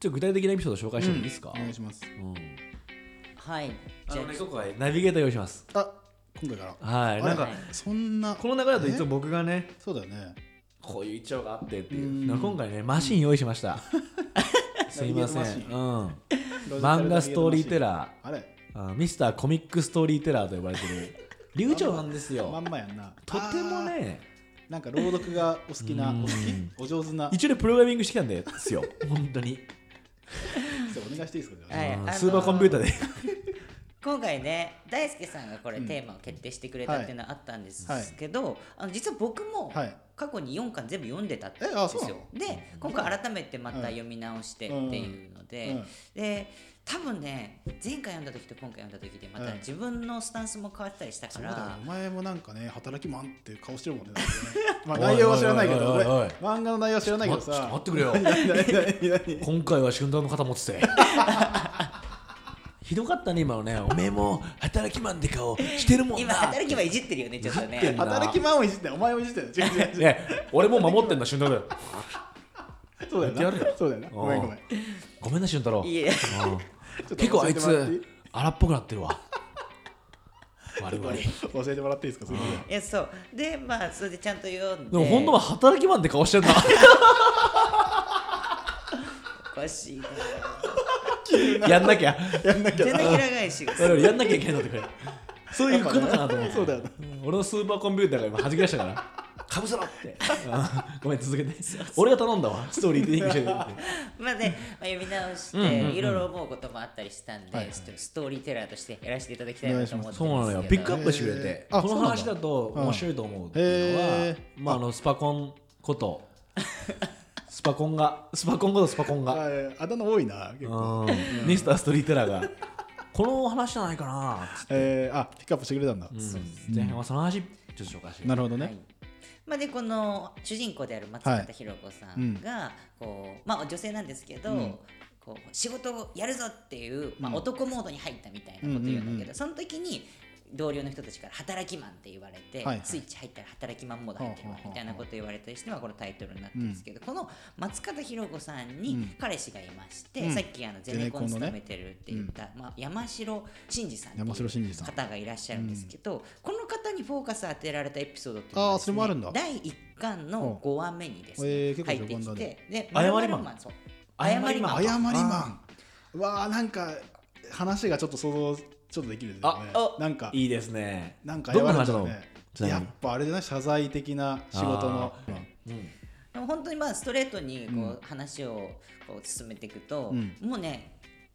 ちょっと具体的なエピソード紹介してもいいですか、お願いします。うん。はい。あじゃのね今回ナビゲーター用意します。あ今回から？はい。なんかあれそんなこの流れだといつも僕がねそうだよね。こういう一丁があってっていう。うん。だから今回ねマシン用意しました。すいません、ナビゲートうん、漫画ストーリーテラー。あれ？あミスターコミックストーリーテラーと呼ばれてる。流暢なんですよ。まんまやんな。とてもねあー。なんか朗読がお好きなうん。お好き？お上手な。一応ねプログラミングしてきたんですよ。本当に、お願いしていいですかじゃあ。はいスーパーコンピューターで。今回ね大輔さんがこれうんテーマを決定してくれたっていうのはあったんですはい。けど、あの実は僕もはい。過去に4巻全部読んでたんですよ。で今回改めてまた読み直してっていうので、うん。で多分ね前回読んだ時と今回読んだ時でまたうん。自分のスタンスも変わったりしたから、そうお前もなんかね 働きマンって顔してるもんね。まあ内容は知らないけど漫画の内容は知らないけどちょっとさ待ってくれよ。何何何何今回は春太の肩持ってて。ひどかったね今のね。おめえも働きマンって顔してるもんな。今働きはいじってるよねちょっとね。働きマンをいじってお前をいじってる違う違う違うね俺も守ってんだ春太だよそうだよな。そうだよな。ごめんごめん。ごめんな春太郎。いやうん。ちょっと結構あいつ荒っぽくなってるわ。悪い悪い。教えてもらっていいですか？それで。いやそう。でまあそれでちゃんと読んで。でも本当は働きマンって顔してんな。おかしいな。やんなきゃ。やんなきゃ全然裏返しが。やんなきゃいけないのってくれ。そういうことかなと思って。そうだよな。うん。俺のスーパーコンピューターが今弾き出したからかぶせろって。う んごめん続けて。俺が頼んだわ。ストーリーテリングしてくれってまあね、まあ、読み直して、いろいろ思うこともあったりしたんで、はいストーリーテラーとしてやらせていただきたいなと思ってそうなのよ。ピックアップ。してくれてこの話だと面白いと思うっていうのはまああのスパコンこと。スパコンが。スパコンことスパコンが。ああだ名多いな結構。うん。ミスターストーリーテラーが。この話じゃないかなつって。えーあピックアップしてくれたんだ。うん。前半はその話ちょっと紹介してはいなるほどねまあ、でこの主人公である松方弘子さんが、こうまあ、女性なんですけど、うん。こう仕事をやるぞっていう、まあ、うん。男モードに入ったみたいなことを言うんだけど、その時に同僚の人たちから働きマンって言われて、はいはい。スイッチ入ったら働きマンモード入ってるわはあはあはあみたいなこと言われたりして、まあ、このタイトルになってるんですけど、この松方弘子さんにうん彼氏がいまして、うん。さっきあのゼネコン勤めてるって言った、まあ、山城真司さんって山城いう真司さん。方がいらっしゃるんですけど、この方にフォーカス当てられたエピソードっていうのがあーですねそれもあるんだ。第1巻の5話目にですね、えー入ってきてで謝りマン。謝りマン。謝りマン。うわーなんか話がちょっっと想像ちょっとできるよね。あなんかいいですね。なんかどこの話なの？謝るんだねやっぱあれじゃない？謝罪的な仕事の。うん。でも本当にまあストレートにこう、うん。話をこう進めていくと、うん。もうね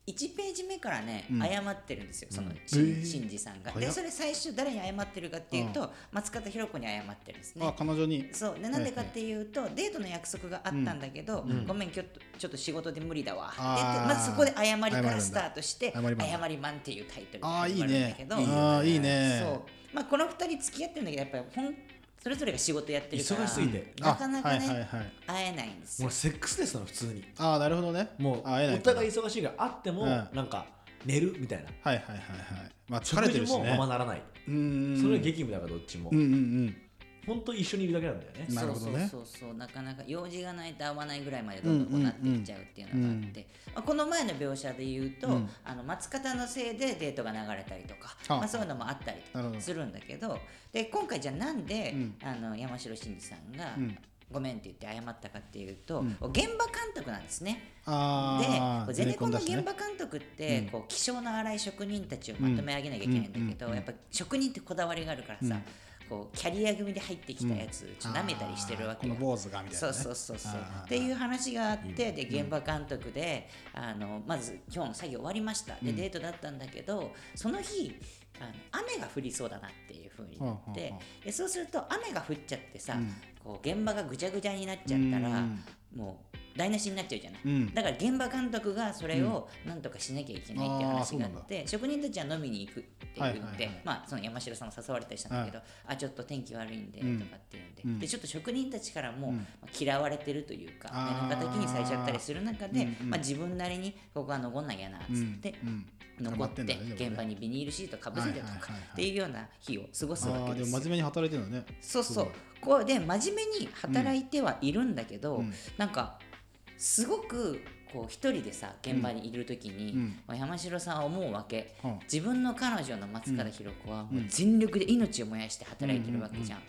1ページ目からね、うん。謝ってるんですよ。そのうんしへーさんが。でそれ最初誰に謝ってるかっていうと、松方弘子に謝ってるんですね。あ。彼女に。そう。でなんでかっていうと、デートの約束があったんだけど、ん。ごめん今日ちょっと仕事で無理だわ。ってまずそこで謝りからスタートして謝りマンだ謝りマンっていうタイトルであるんだねけどあーいいね。そう。まあこの二人付き合ってるんだけどやっぱりほんそれぞれが仕事やってるから忙しすぎて。なかなかね、あはいはいはい。会えないんですよ。もうセックスですなの普通に。ああなるほどね。もうあ会えないお互い忙しいから会ってもうん。なんか寝るみたいな。はいはいはいはい。まあ疲れてるしね。ままならない、うーんそれが激務だからどっちも、うんうんうん本当一緒にいるだけなんだよね。なるほどね。そうそうそう。そうなかなか用事がないと会わないぐらいまでどんどんこうなっていっちゃうっていうのがあって、まあ、この前の描写で言うと、うん。あの松方のせいでデートが流れたりとか、はあ。まあ、そういうのもあったりするんだけどで今回じゃあなんで、うん。あの山城真司さんが、うん。ごめんって言って謝ったかっていうと、うん。現場監督なんですね。ああでゼネコンの現ね場監督って、うん。こう気性の荒い職人たちをまとめ上げなきゃいけないんだけど、うん。やっぱ職人ってこだわりがあるからさ、こうキャリア組で入ってきたやつ、ちょっと舐めたりしてるわけよ。坊主がみたいなね。そうそうそうっていう話があってで現場監督であのまず今日の作業終わりました。でうん。デートだったんだけどその日あの雨が降りそうだなっていうふうになってでそうすると雨が降っちゃってさ、うん。こう現場がぐちゃぐちゃになっちゃったら、うん。もう台無しになっちゃうじゃない、うん。だから現場監督がそれをなんとかしなきゃいけないって話があって職人たちは飲みに行くって言はいってはいはい。まあその山城さんも誘われたりしたんだけど、あちょっと天気悪いんでうん。とかっていうんで,、うん。でちょっと職人たちからも、嫌われてるというか目の敵にされちゃったりする中で、うんうんまあ、自分なりにここは残んなきゃなっつって、うんうん。残って現場にビニールシートかぶせてとかはいはいはいはい。っていうような日を過ごすわあけです真面目に働いてるのね。そうそう。すこうで真面目に働いてはいるんだけど、うん。なんかすごくこう一人でさ現場にいる時に、うん。まあ山城さんは思うわけ、うん。自分の彼女の松方弘子はもう全力で命を燃やして働いてるわけじゃん,、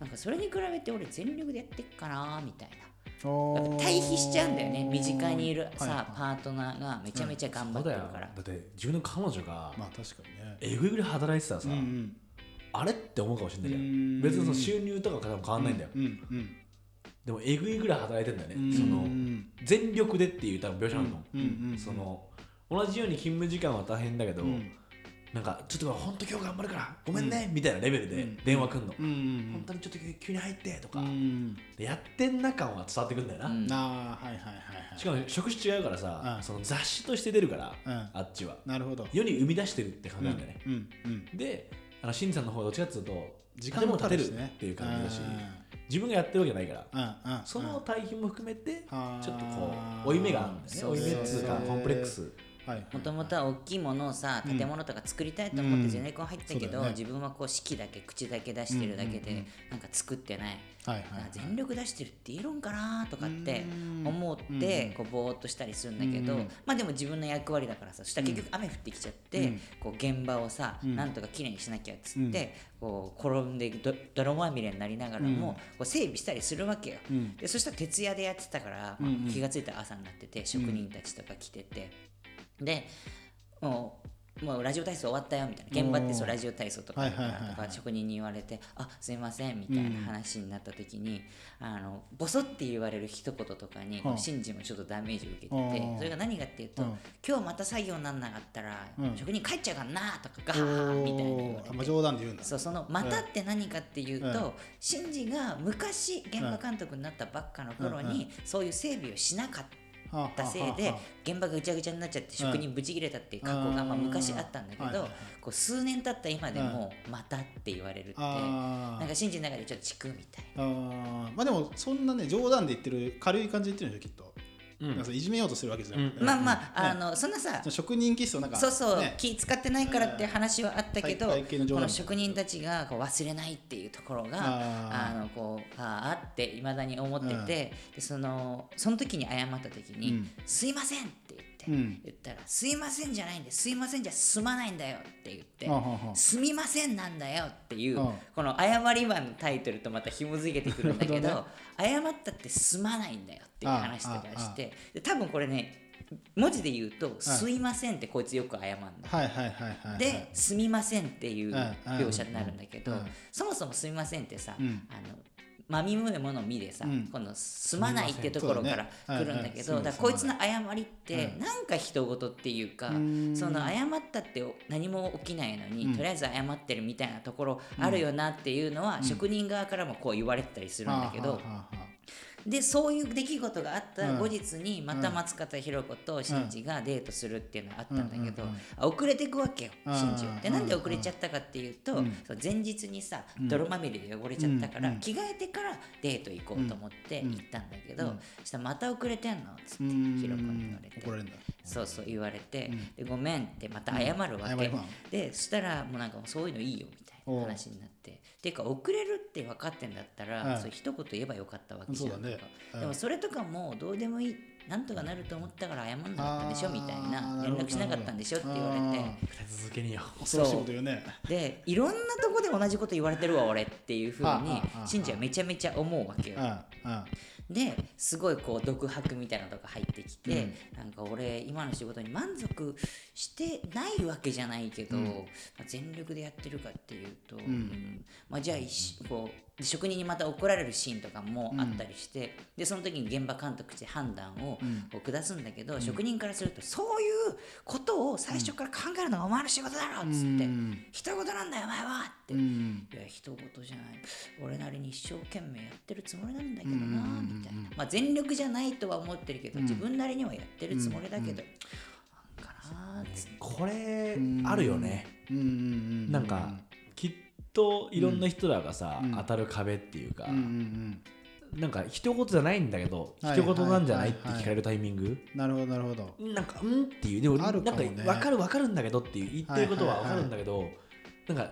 なんかそれに比べて俺全力でやってっかなみたいな。やっぱ対比しちゃうんだよね。身近にいるさ、はいはい。パートナーがめちゃめちゃ頑張ってるから、だって自分の彼女がまあ確かにね。えぐいぐらい働いてたらさ、うんうん。あれって思うかもしれないじゃうんん。別にその収入とかは変わんないんだよ、うんうんでもえぐいぐらい働いてんだよね、うん。そのうん全力でっていう多分描写なの、うんうんうん。その同じように勤務時間は大変だけど、うん。なんかちょっと本当今日頑張るからごめんね、みたいなレベルで電話くんの、本当にちょっと急に入ってとか、やってんな感は伝わってくんだよな、うん。ああはいはいはいはい。しかも職種違うからさ、うん。その雑誌として出るから、うん。あっちは。なるほど。世に生み出してるって感じなんだよね、であの新さんの方はどっちかっていうと時間も建物建てるっていう感じだし、自分がやってるわけじゃないから、うんうんその対比も含めてちょっとこう負い目があるんだよね。負い目っつうかコンプレックスもともとは大きいものをさうん。建物とか作りたいと思っうん。てゼネコン入ったけど、そうだよね。自分はこう式だけ口だけ出してるだけで、うんうんうん。なんか作ってない、はいはい全力出してるって言えるんかなとかってうん。思ってこうぼーっとしたりするんだけど、うんまあでも自分の役割だからさそしたら結局雨降ってきちゃって、うん。こう現場をさ、うん。なんとかきれいにしなきゃっつって、こう転んでど泥まみれになりながらも、うん。こう整備したりするわけよ。うん。でそしたら徹夜でやってたから、うんうん。気がついたら朝になってて職人たちとか来てて、でもうもうラジオ体操終わったよみたいな。現場ってそうラジオ体操とかとか職人に言われて「あすいません」みたいな話になった時に、あのボソって言われる一言とかに、はあシンジもちょっとダメージを受けてあてーそれが何かっていうと、うん。今日また作業になんなかったら、うん。職人帰っちゃうからな」とかガハハみたいな言われて冗談で言うんだ。そうその「また」って何かっていうと、うん。シンジが昔現場監督になったばっかの頃うんに、そういう整備をしなかったはあたせいで現場がぐちゃぐちゃになっちゃって職人ブチ切れたっていう過去がまあ昔あったんだけどこう数年経った今でも「また」って言われるってなんか信じの中でちょっとチクみたいあー。まあでもそんなね冗談で言ってる軽い感じで言ってるんでしょきっと、うんなんいじめようとするわけじゃなくて、うん。なまあまああのそんなさ職人気質をなんかそうそう、ね。気使ってないからって話はあったけど、この職人たちがこう忘れないっていうところがあのこうああっていまだに思ってて、うん。でそのその時に謝った時に「うん。すいません」って言って、うん。言ったら「すいませんじゃないんですいませんじゃ済まないんだよ」って言ってはあはあはあ「すみませんなんだよ」っていう、うん。この謝り版のタイトルとまた紐付けてくるんだけど謝ったって済まないんだよっていう話とかしてで多分これね文字で言うと「すいません」ってこいつよく謝るの。で「すみません」っていううん描写になるんだけど、うん。そもそも「すみません」ってさ、うん。あのまみむものみでさ、うん。この「すまない」ってところから来るんだけど、はいはいだこいつの謝りってうん。なんか人事っていうか、うん。その謝ったって何も起きないのに、うん。とりあえず謝ってるみたいなところあるよなっていうのは、職人側からもこう言われてたりするんだけど、でそういう出来事があったうん。後日にまた松方弘子と新次がデートするっていうのがあったんだけど、遅れていくわけようん新次は。でうんなんで遅れちゃったかっていうと、前日にさ泥まみれで汚れちゃったから、うん着替えてからデート行こうと思って行ったんだけど、うん。そしたらまた遅れてんの？っつってうん弘子に言われて。怒られるんだ。そうそう言われて、でごめんってまた謝るわけ、でそしたらもうなんかそういうのいいよみたいな話になって。っていうか遅れるって分かってんだったら、はい。そう一言言えばよかったわけじゃん。とか。はい。でもそれとかもどうでもいいなんとかなると思ったから謝んなかったんでしょみたいな。連絡しなかったんでしょって言われて。立て続けによ恐ろしいこと言うね。でいろんなとこで同じこと言われてるわ俺っていうふうに信じはめちゃめちゃ思うわけよですごいこう独白みたいなのとか入ってきて、なんか俺今の仕事に満足してないわけじゃないけど、まあ、全力でやってるかっていうと、うん。まあ、じゃあこうで職人にまた怒られるシーンとかもあったりして、でその時に現場監督して判断を下すんだけど、職人からするとそういうことを最初から考えるのがお前の仕事だろっつってうん「人事なんだよお前は!」って。うん。いや人事じゃない。俺なりに一生懸命やってるつもりなんだけどなみたいな、まあ、全力じゃないとは思ってるけど、自分なりにはやってるつもりだけど、これあるよね。うん。うん。なんかといろんな人らがさうん。当たる壁っていうかうんうんうん。なんか一言じゃないんだけどはい一言なんじゃないってはいはい聞かれるタイミング？なるほどなるほど。なんかうんっていうでもなんかあるかもね。分かる分かるんだけどっていう言ってることは分かるんだけどなんか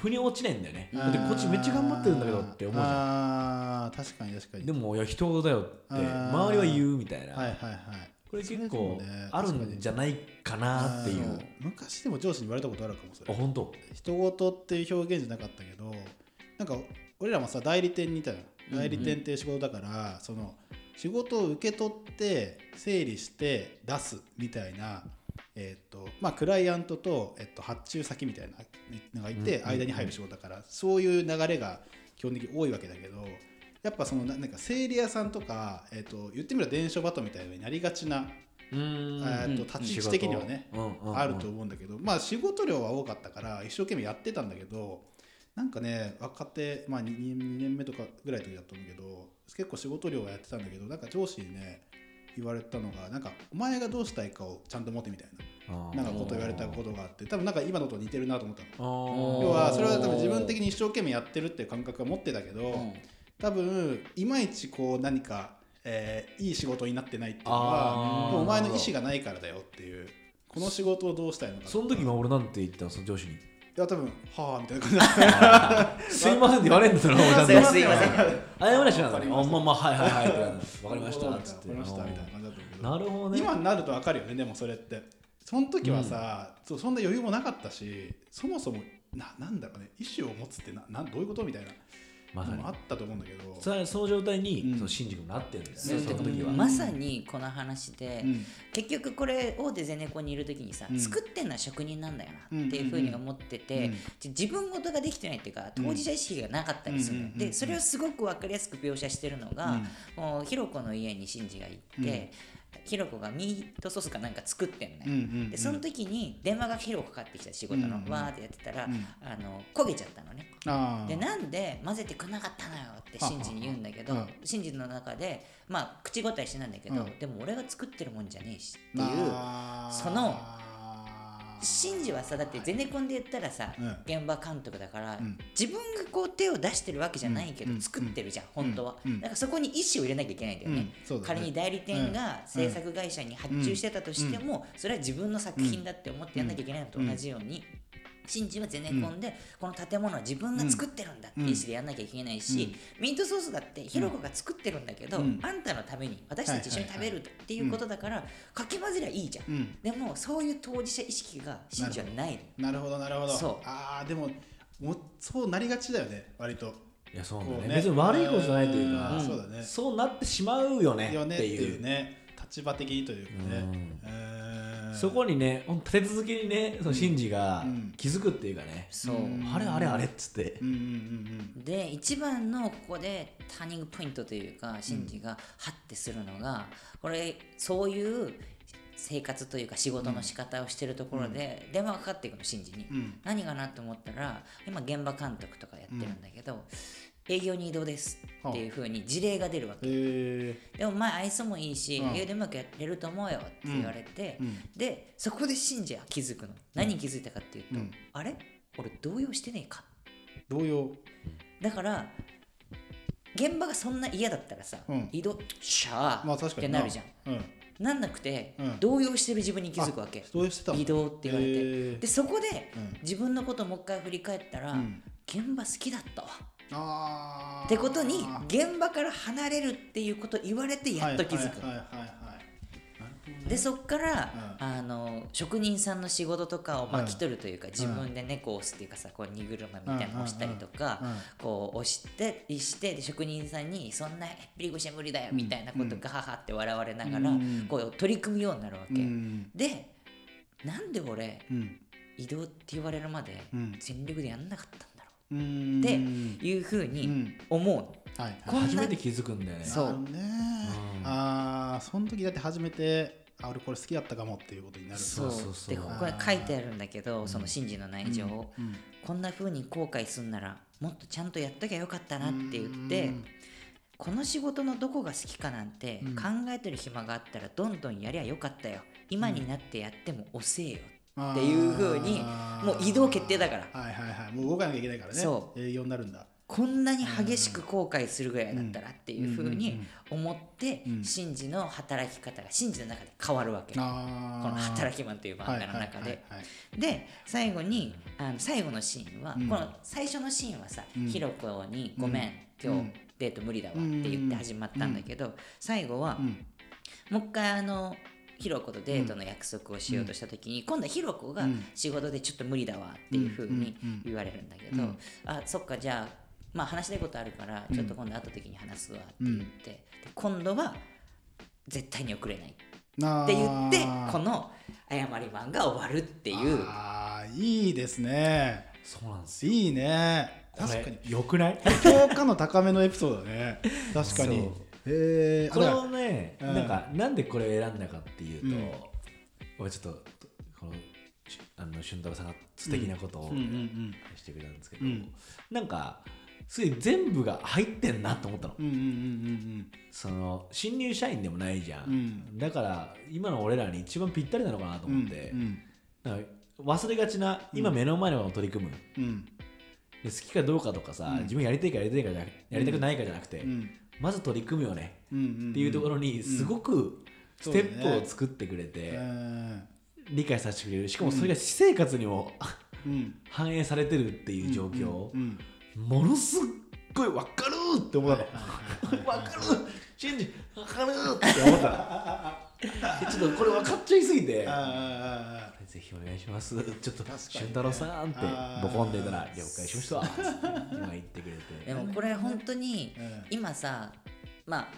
腑に落ちないんだよね。だってこっちめっちゃ頑張ってるんだけどって思うじゃあー確かに確かに。んでもいや一言だよって周りは言うみたいな。はいはいはいこれ結構あるんじゃないかなっていう。あー昔でも上司に言われたことあるかもそれ。あ本当？人事っていう表現じゃなかったけどなんか俺らもさ代理店みたいな代理店っていう仕事だから、その仕事を受け取って整理して出すみたいな、えーとまあ、クライアントと、えっと、発注先みたいなのがいて、うんうんうん。間に入る仕事だからそういう流れが基本的に多いわけだけどやっぱそのななんか整理屋さんとか、えー、と言ってみれば伝書バトみたいになりがちなうーん。えーと立ち位置的にはね仕事。うんうんうん。あると思うんだけど、まあ仕事量は多かったから一生懸命やってたんだけどなんかね若手、まあ、2, 2年目とかぐらいの時だと思うけど結構仕事量はやってたんだけどなんか上司にね言われたのがなんかお前がどうしたいかをちゃんと持ってみたいななんかこと言われたことがあって多分なんか今のと似てるなと思ったの。要はそれは多分自分的に一生懸命やってるっていう感覚は持ってたけど、うん多分いまいちこう何か、えーいい仕事になってないっていうのはお前の意思がないからだよっていうこの仕事をどうしたいのか。その時今俺なんて言ったの？その上司に。いや多分はあみたいな感じすいませんって言われんだったら俺ちゃんとすいません。謝りしなかったまあまあはいはいはいわかりました。っつってわかりましたみたいな感じだったけど。なるほどね。今になると分かるよねでもそれって。その時はさ、そうそんな余裕もなかったしそもそもななんだろうね。意思を持つってななんどういうこと？みたいなまさに。あったと思うんだけど、それその状態に、うん。その新宿になってるんだよねそう。その時は、うん。まさにこの話で、うん。結局これ大手ゼネコンにいる時にさ、うん。作ってんのは職人なんだようんなっていうふうに思ってて、うん。じ自分事ができてないっていうか当事者意識がなかったりするの、うん。でそれをすごく分かりやすく描写してるのが、もうひろこの家にシンジが行って、ひろこがミートソースかなんか作ってんのよ、うんうんうんでその時に電話がひろこかかってきた仕事の、うんうん。わーってやってたら、うん。あの焦げちゃったのねでなんで混ぜてくれなかったのよってシンジに言うんだけどはははシンジの中でまあ口答えしてないんだけど、うん。でも俺が作ってるもんじゃねえしっていうそのシンジはさだってゼネコンで言ったらさ、うん。現場監督だから、ん。自分がこう手を出してるわけじゃないけど、うん。作ってるじゃん、本当は、うん。うん。だからそこに意思を入れなきゃいけないんだよね,、ね。仮に代理店が制作会社に発注してたとしても、それは自分の作品だって思ってやんなきゃいけないのと同じように、シンジはゼネコンでこの建物は自分が作ってるんだって意思でやんなきゃいけないし、ミートソースだってヒロコが作ってるんだけど、うん。あんたのために私たち一緒に食べるっていうことだから、かき混ぜりゃいいじゃん、うん。でもそういう当事者意識がシンジはないの。なるほど。なるほど。そう。ああでももうそうなりがちだよね割と。いやそうだよね。こうね。別に悪いことじゃないというか、うん。そうだね。そうなってしまうよねよねっていういうね。立場的にというかね。うん。えーそこにねほんと立て続けにねそのシンジがうん。気づくっていうかね、そう、うんあれあれあれっつって、うんうんうんで一番のここでターニングポイントというかシンジがハッてするのがこれそういう生活というか仕事の仕方をしてるところで電話がかかっていくのシンジに、うん。何かなと思ったら今現場監督とかやってるんだけど、営業に移動ですっていう風に事例が出るわけ、え。でも前愛想もいいし、うん。営業でうまくやれると思うよって言われて、うん。でそこでシンジは気づくの。何に気づいたかっていうと、うん。あれ？俺動揺してねえか？ー、同様だから現場がそんな嫌だったらさ、うん。移動シャーってなるじゃん、うん。なんなくて、うん。動揺してる自分に気づくわけ。移動って言われて、でそこで、うん。自分のこともう一回振り返ったら、うん。現場好きだったわってことに現場から離れるっていうこと言われてやっと気づく、でそっから、うあの職人さんの仕事とかを巻き取るというか、自分で猫を押すっていうかさこう荷車みたいなのを押したりとか、こう押してしてで職人さんに「そんなへっぴり腰は無理だよ」みたいなことガハハって笑われながら、うん。こう取り組むようになるわけ、うん。でなんで俺うん。移動って言われるまでうん。全力でやんなかったんだろううんっていうふううにん。思う。の、はい。初めて気づくんだよね。そう。ねうん。ああその時だって初めてあ俺これ好きだったかもっていうことになる。そう。そうそうそう。でここに書いてあるんだけどその真珠の内情を、うん。こんな風に後悔すんならもっとちゃんとやっときゃよかったなって言ってうん。この仕事のどこが好きかなんてうん。考えてる暇があったらどんどんやりゃよかったよ。今になってやっても遅えよ。っていう風にあー。もう移動決定だから。はいはいはい。もう動かなきゃいけないからね。そう。営業になるんだ。こんなに激しく後悔するぐらいだったらっていう風にうんうんうん思ってうん。シンジの働き方がシンジの中で変わるわけ。こあの「働きマン」という漫画の中で。で最後にあの最後のシーンは、うん。この最初のシーンはさ、うん。ひろこに「ごめん、今日うん。デート無理だわ」って言って始まったんだけど、最後は、うん。もう一回あのひろことデートの約束をしようとした時に、今度はひろこが仕事でちょっと無理だわっていうふうに言われるんだけど、あそっかじゃあまあ話したいことあるからちょっと今度会った時に話すわって言って、で今度は絶対に遅れないって言ってこの謝りマンが終わるっていう。あーいいですね。そうなんですよ。いいね。確かに。よくない？評価の高めのエピソードだね。確かにえこれをね、うん。なんかなんでこれを選んだかっていうと、うん。俺ちょっとこのしあの俊太郎さんが素敵なことをうん。うん。うんしてくれたんですけど、うん。なんかすごい全部が入ってんなと思ったの、うん。うん。うん。その新入社員でもないじゃん、うん。だから今の俺らに一番ぴったりなのかなとうんうん思って、うん。なんか忘れがちな今目の前のことを取り組む、うん。で好きかどうかとかさ、うん。自分やりたいかやりたいかやりたくないかじゃなくて、うんまず取り組むよねっていうところにすごくステップを作ってくれうてん理解させてくれる。しかもそれが私生活にもうん。反映されてるっていう状況。うんものすっごい分かるって思ったの。はい分かるシンジ分かるって思ったの。ちょっとこれ分かっちゃいすぎてぜひお願いします。ちょっと俊太郎さんってボコンでたら了解しました。つって今言ってくれて。でもこれ本当にうん。今さまあ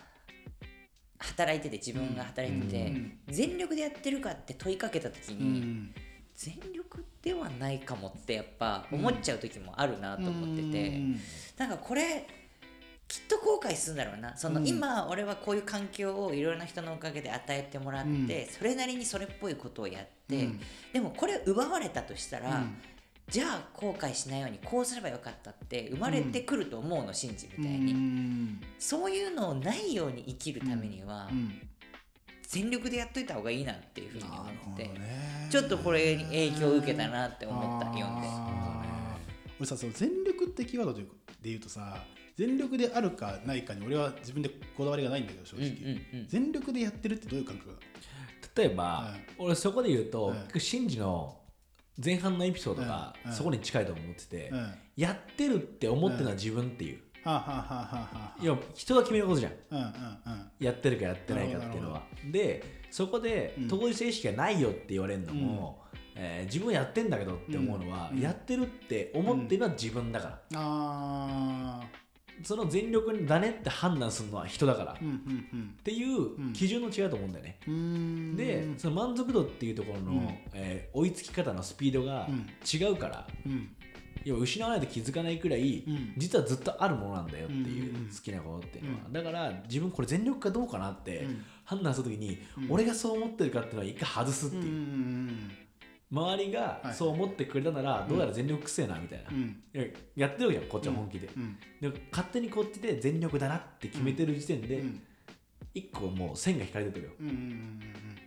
働いてて自分が働いてて、うん。全力でやってるかって問いかけた時に、ん。全力ではないかもってやっぱ思っちゃう時もあるなと思ってて、うん。なんかこれきっと後悔するんだろうな。その、うん。今俺はこういう環境をいろんな人のおかげで与えてもらって、うん。それなりにそれっぽいことをやって、うん。でもこれ奪われたとしたら、うん。じゃあ後悔しないようにこうすればよかったって生まれてくると思うの信じみたいに、うん。そういうのをないように生きるためには、うん。全力でやっといた方がいいなっていうふうに思って、ちょっとこれに影響を受けたなって思った読んで。俺さその全力ってキーワードで言うとさ全力であるかないかに俺は自分でこだわりがないんだけど正うんうん直、うん。全力でやってるってどういう感覚だ例えば、はい俺そこで言うと、はいシンジの前半のエピソードがはいそこに近いと思ってて、うん。はやってるって思ってるのは自分っていう、いや人が決めることじゃん。うんうんうん。やってるかやってないかっていうのはでそこでうん。当事者意識がないよって言われるのも、えー自分はやってんだけどって思うのは、うん。やってるって思ってるのは自分だから、あその全力だねって判断するのは人だから、っーうんうん。ていう基準の違いだと思うんだよね、でその満足度っていうところの、うん。えー追いつき方のスピードがうん。違うから、うん。要は失わないと気づかないくらい、うん。実はずっとあるものなんだよっていう、好きなことっていうのは、うんだから自分これ全力かどうかなってうん。判断するときに、うん。俺がそう思ってるかっていうのは一回外すっていう、周りがはい。そう思ってくれたなら、どうやら全力くせえなみたいな、ややってるわけじゃんこっちは本気で、うん。でも勝手にこっちで全力だなって決めてる時点で、うん。一個もう線が引かれてるよ。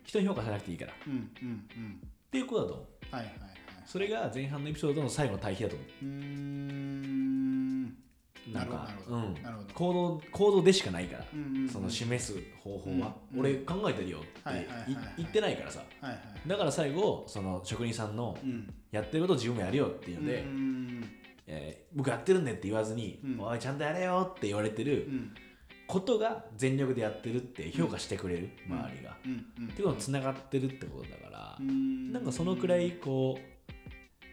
人に評価さなくていいから。っていうことだと思う。はいはいはいそれが前半のエピソードの最後の対比だと思う。ーん。うなんかうん。行動行動でしかないから、その示す方法は、うん俺考えてるよって言ってないからさ。だから最後その職人さんのうん。やってることを自分もやるよっていうので、うんえー僕やってるんでって言わずに、うん。おいちゃんとやれよって言われてるうん。ことが全力でやってるって評価してくれる、周りが、っていうことにつながってるってことだから、うん。なんかそのくらいこ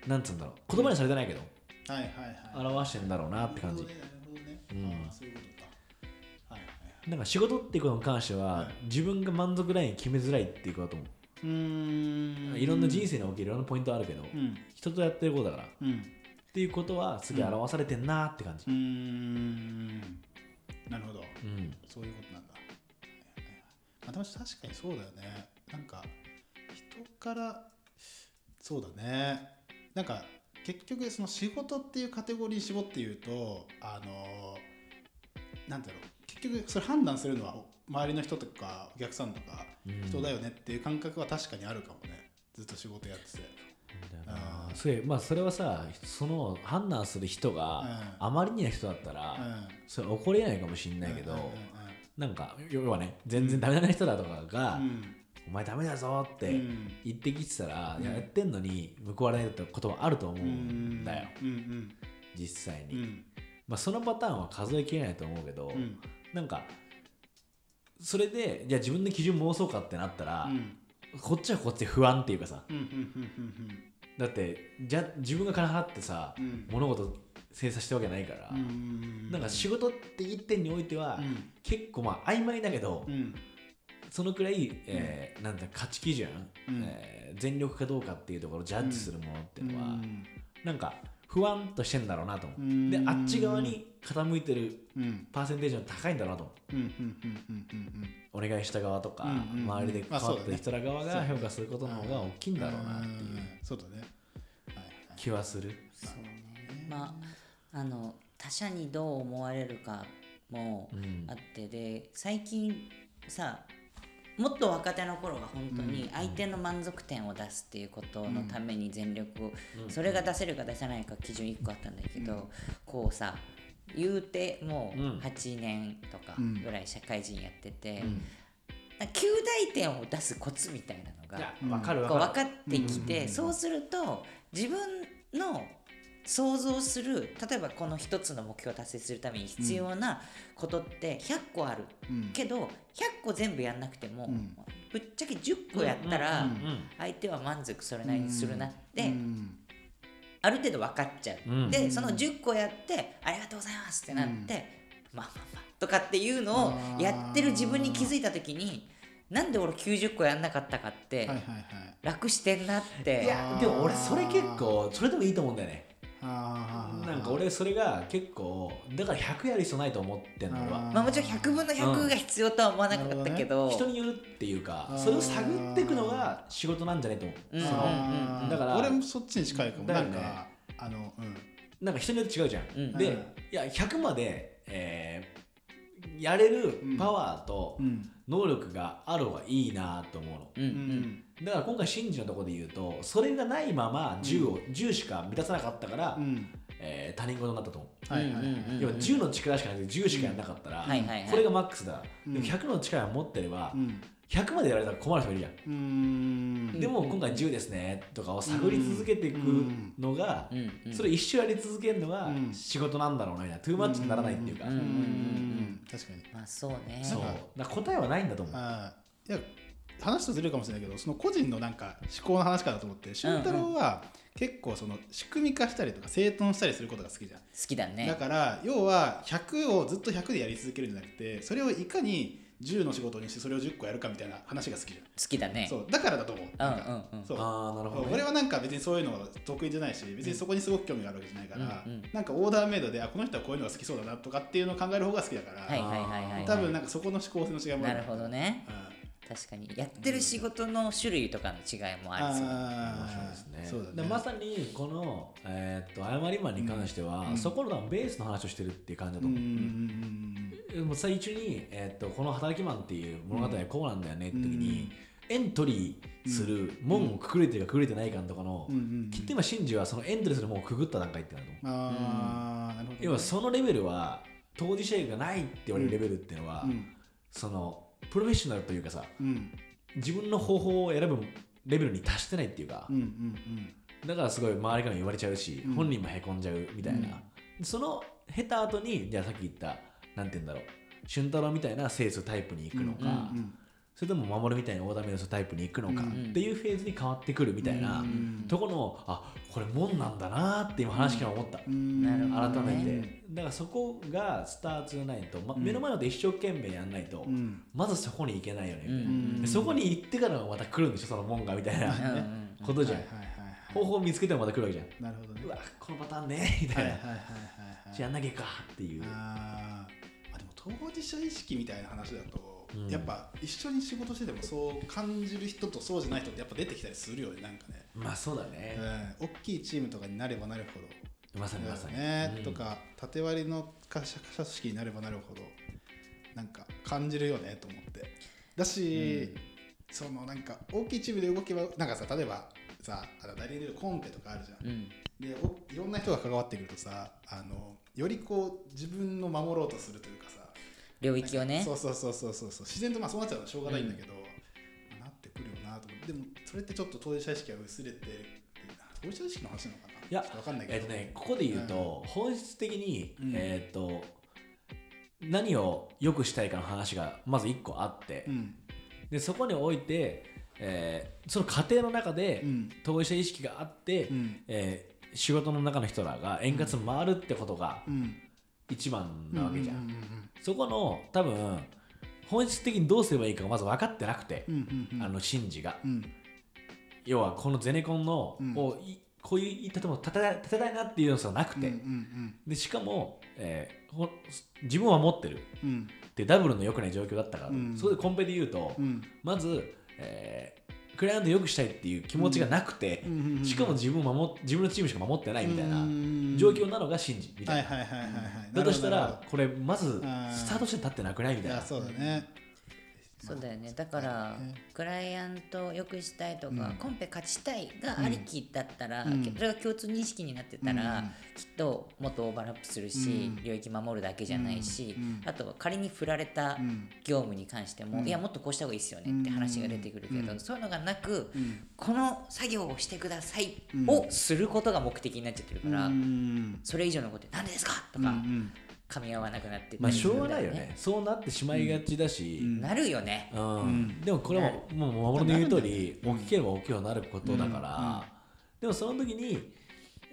うなんつうんだろう。言葉にされてないけど表してんだろうなって感じ。なるほどねそういうことか。はいはいなんか仕事っていうことに関しては、はい。自分が満足ライン決めづらいっていうことだと思う、うーん。いろんな人生におけるいろんなポイントあるけど、うん。人とやってることだから。っうん。ていうことはすげえ表されてんなって感じ。うーん。なるほど。うん。そういうことなんだ。まあ確かにそうだよね。なんか人からそうだね。なんか結局その仕事っていうカテゴリー絞って言うとあのなんだろう結局それ判断するのは周りの人とかお客さんとかうん。人だよねっていう感覚は確かにあるかもね。ずっと仕事やってて。それまあそれはさその判断する人がうん。あまりにな人だったら、うん。それ怒れないかもしれないけど、なんか要はね全然ダメな人だとかが、うんお前ダメだぞってうん。言ってきてたら、ややってんのに報われないってことはあると思うんだよ、実際に、うん。まあ、そのパターンは数えきれないと思うけど、うん。なんかそれでじゃあ自分の基準妄想かってなったら、うん。こっちはこっちで不安っていうかさ。だってじゃ自分が金払ってさ、物事精査したわけないから、なんか仕事って一点においては、うん。結構まあ曖昧だけど、うんそのくらい、えーなんだ価値基準、うん。えー全力かどうかっていうところをジャッジするものっていうのは、うん。なんか不安としてんだろうなと思う、うん。であっち側に傾いてるうん。パーセンテージの高いんだろう。なと思お願いした側とか、うんうんうん。周りで関わってる人ら側が評価することの方が大きいんだろうなっていうそうだね。はい。気はする、そうね。まああの他者にどう思われるかもうん。あってで最近さもっと若手の頃は本当に相手の満足点を出すっていうことのために全力を、うん。それが出せるか出せないか基準1個あったんだけど、こうさ言うてもううん。8年とかぐらい社会人やってて、うん。なんか9大点を出すコツみたいなのが分かってきて、そうすると自分の想像する例えばこの一つの目標を達成するために必要なことって100個ある、うん。けど100個全部やんなくても、うん。ぶっちゃけ10個やったら、相手は満足それなりにするなって、うん。ある程度分かっちゃう、うん。でその10個やってありがとうございますってなって、まあまあまあとかっていうのをやってる自分に気づいた時になんで俺90個やんなかったかって、はいはいはい。楽してんなって。いやでも俺それ結構それでもいいと思うんだよねなんか俺それが結構だから100やる必要ないと思ってんの俺は。まあもちろん100分の100が必要とは思わなかったけど、人によるっていうかそれを探っていくのが仕事なんじゃないと思う、うん。そのだから俺もそっちに近いかも。ね。なんかあのうん。なんか人によって違うじゃん、うん。で、うん。いや100まで、えーやれるパワーとうん。能力がある方がいいなと思うの、うん。うんだから今回シンジのところで言うとそれがないまま10を、10しか満たさなかったから、うん。えー他人事になったと思う、はいはい要は10の力しかなくて10しかやらなかったら、はいはいはい。これがマックスだ、うん。でも100の力を持ってれば、うん。100までやられたら困る人いるじゃん、うーん。でも今回10ですねとかを探り続けていくのが、それ一生やり続けるのがうん。仕事なんだろうなみたいな。トゥーマッチにならないっていうか、うん。うん。うん。確かに。まあそうね。そう。だ答えはないんだと思う話とずれるかもしれないけどその個人のなんか思考の話かなと思って俊太郎は結構その仕組み化したりとか整頓したりすることが好きじゃん、好きだね。だから要は100をずっと100でやり続けるんじゃなくてそれをいかに10の仕事にしてそれを10個やるかみたいな話が好きじゃん、好きだね。そう。だからだと思う。うんなんかうん。うんそう。ああなるほど、ね、俺はなんか別にそういうの得意じゃないし別にそこにすごく興味があるわけじゃないから、うんうん。なんかオーダーメイドであこの人はこういうのが好きそうだなとかっていうのを考える方が好きだから、はいはいはいはい。多分なんかそこの思考性の違いもある。なるほどね。うん確かに。やってる仕事の種類とかの違いもあるそう面白いあですね。ね。でまさにこの、えーっと誤りマンに関しては、うん。そこのベースの話をしてるっていう感じだとう。んう思う、んでも最中に、えーっとこの働きマンっていう物語はこうなんだよねって時に、エントリーする門をくくれてるかくくれてないかのとかの、うんうんうん。きっと今シンジはそのエントリーする門をくぐった段階ってなると思う。ああなるほどね。要はそのレベルは当事者がないって言われるレベルっていうのは、うん。そのプロフェッショナルというかさうん。自分の方法を選ぶレベルに達してないっていうか、うんうんだからすごい周りからも言われちゃうし、うん。本人もへこんじゃうみたいな、その経た後にじゃあさっき言ったなんて言うんだろう俊太郎みたいなセールスタイプに行くのか、うんうんそれとも守るみたいなオーダーメイドタイプに行くのかうんっていうフェーズに変わってくるみたいな、うんとこのあこれもんなんだなって今話から思った、うん。改めねて。だからそこがスタートじゃないと、まうん。目の前のこと一生懸命やんないと、うん。まずそこに行けないよね。みたいな、うん。でそこに行ってからまた来るんでしょその門がみたいな、ことじゃん、方法を見つけてもまた来るわけじゃん。なるほどね。うわこのパターンねみたいな、はいはいはいはいはいやんなきゃかっていう。あー。あでも当事者意識みたいな話だと、うん。やっぱ一緒に仕事しててもそう感じる人とそうじゃない人ってやっぱ出てきたりするよねなんかね、まあそうだね、うん、大きいチームとかになればなるほど。まさにまさに、ね、うん。とか縦割りの会社組織になればなるほどなんか感じるよねと思って。だし、そのなんか大きいチームで動けばなんかさ例えばさあの代理でコンペとかあるじゃん。うん。でおいろんな人が関わってくるとさあのよりこう自分の守ろうとするというかさ領域をね。そうそうそうそうそうそう。自然とまあそうなっちゃうのはしょうがないんだけど、まあなってくるよなと思って。でもそれってちょっと当事者意識が薄れてる当事者意識の話なのかな？いやちょっとわかんないけど、えっとねここで言うと、本質的に、うん。えっと何を良くしたいかの話がまず1個あって、うん。でそこにおいて、えーその過程の中でうん。当事者意識があって、うん。えー仕事の中の人らが円滑に回るってことがうん一番なわけじゃん、そこの多分本質的にどうすればいいかがまず分かってなくて、あのシンジが。うん。要はこのゼネコンの、うん。をいこういう建物を建て建てたいなっていうのさなくて、でしかも、えーほ自分は持ってる。うん。ってダブルの良くない状況だったから、うん。それでコンペで言うと、うん。まず、えークライアントを良くしたいっていう気持ちがなくて、しかも自分を守っ自分のチームしか守ってないみたいなうん。状況なのがシンジみたいな。だとしたらこれまずスタートして立ってなくないみたいな。そうだねそうだよね。だからね。クライアントを良くしたいとか、うん。コンペ勝ちたいがありきだったら、うん。それが共通認識になってたら、うんきっともっとオーバーラップするし、うん。領域守るだけじゃないし、うん。あとは仮に振られたうん。業務に関しても、うん。いやもっとこうした方がいいですよねって話が出てくるけど、うん。そういうのがなく、うん。この作業をしてくださいうん。をすることが目的になっちゃってるから、うん。それ以上のことで何でですか？とか、うん噛み合わなくなってまあしょうがないよね。そうなってしまいがちだし、うん。なるよね、うん。うん。でもこれももう守りの言う通りうん。大きければ大きくなることだから、でもその時に、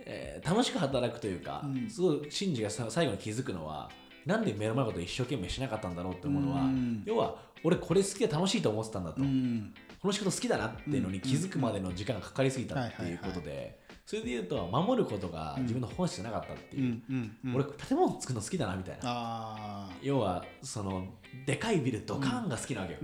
えー楽しく働くというか、うん。すごいシンジがさ最後に気づくのはなんで目の前のことを一生懸命しなかったんだろうって思うのは、うん。要は俺これ好きで楽しいと思ってたんだと、うん。この仕事好きだなっていうのに気づくまでの時間がかかりすぎたっていうことでそれで言うと守ることが自分の本質じゃなかったってう。いう、俺建物作るの好きだなみたいな。要はそのでかいビルドカーンが好きなわけよ、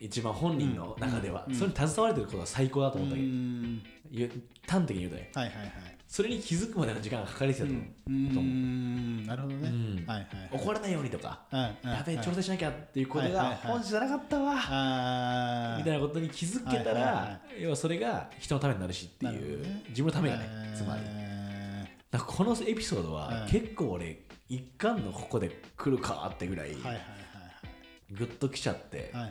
一番本人の中では、うん。それに携われてることが最高だと思ったけ。ど、端的に言うとね。はいはいはいそれに気づくまでの時間がかかりすぎたと思う、うん。なるほどね。うん。はいはい怒らないようにとか、はいはいやべえはい調整しなきゃっていうことが本質じゃなかったわ、みたいなことに気づけたら、要はそれが人のためになるしっていう、自分のためがね、えー。つまりこのエピソードははい。結構俺一貫のここで来るかってぐらいはいはいはいグッときちゃって、はいはいはい。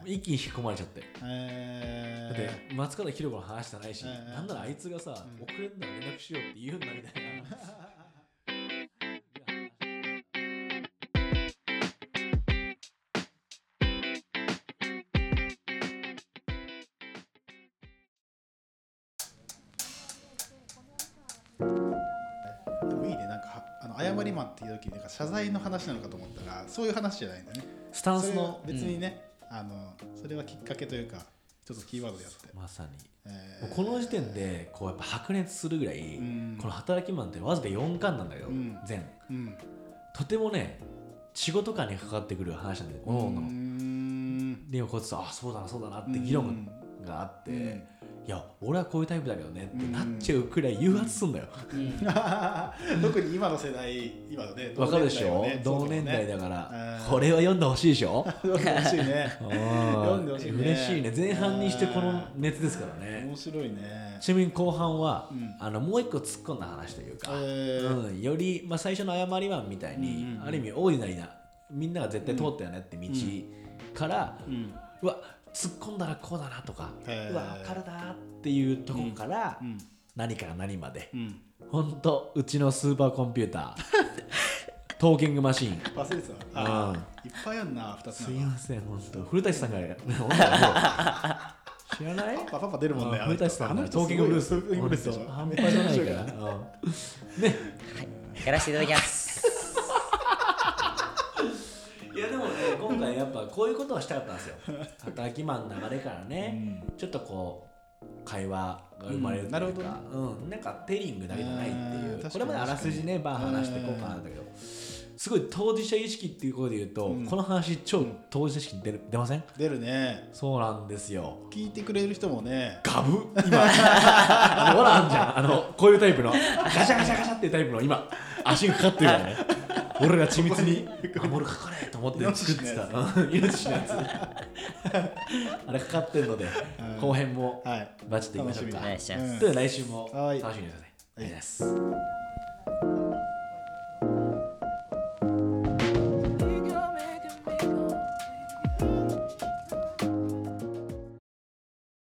はい一気に引き込まれちゃって。えだって松方弘子の話じゃないし、えー。なんならあいつがさ、うん。遅れんなら連絡しようって言うんだみたいな。でもいいねなんかはあの謝りマンっていう時になんか謝罪の話なのかと思ったらそういう話じゃないんだねスタンスの。別にね、あのそれはきっかけというかちょっとキーワードでやって、まさに、えー。この時点でこうやっぱ白熱するぐらい、ん。この働きマンってわずか4巻なんだけど、うん。全。うん。とてもね仕事感にかかってくる話なんだよ各々うーのん。でもこいつあそうだなそうだなって議論があって、うんいや俺はこういうタイプだけどねってなっちゃうくらい誘発すんだよ、特に今の世代今のねわかるでしょ？同年代はね同年代そうだから、うんこれは読んでほしいでしょ？読んでほしいね。読んでほしいね。嬉しいね。前半にしてこの熱ですからね。面白いね。ちなみに後半は、うん。あのもう一個突っ込んだ話というか、えー。うん、より、まあ、最初の誤りマンみたいに、ある意味オーディナリーなみんなが絶対通ったよねって道から、うん。うわ突っ込んだらこうだなとか、うわ体っていうところから、うん何から何まで、うん。ほんとうちのスーパーコンピューター トーキングマシーン。忘れてた。あーいっぱいあるな二つすいなません本当古舘さんが 知らない？パパパパ出るもんねあ古舘さんがトーキングブルース。半端じゃないから、うん。ね。やらせていただきますこういうことはしたかったんですよ。働きマンの流れからね、ちょっとこう会話が生まれるというか、うん。なるほど。ねうん、なんかテリングだけじゃないっていう。うん。これまであらすじねバー話していこうかなんだけど。すごい当事者意識っていうことで言うと、うん。この話超当事者意識出る出ません？出るね。そうなんですよ。聞いてくれる人もね。ガブ？今。あのほらあんじゃん。あのこういうタイプの。ガシャガシャガシャっていうタイプの今。足がかかってるからね俺が緻密に あ俺かかれと思って作ってたうん命のやつ。あれかかってるのでうん。後編もはい。バチっていきましょうか。楽しみお願いします。うんという来週もはい。楽しみにしてください。ありがとうございます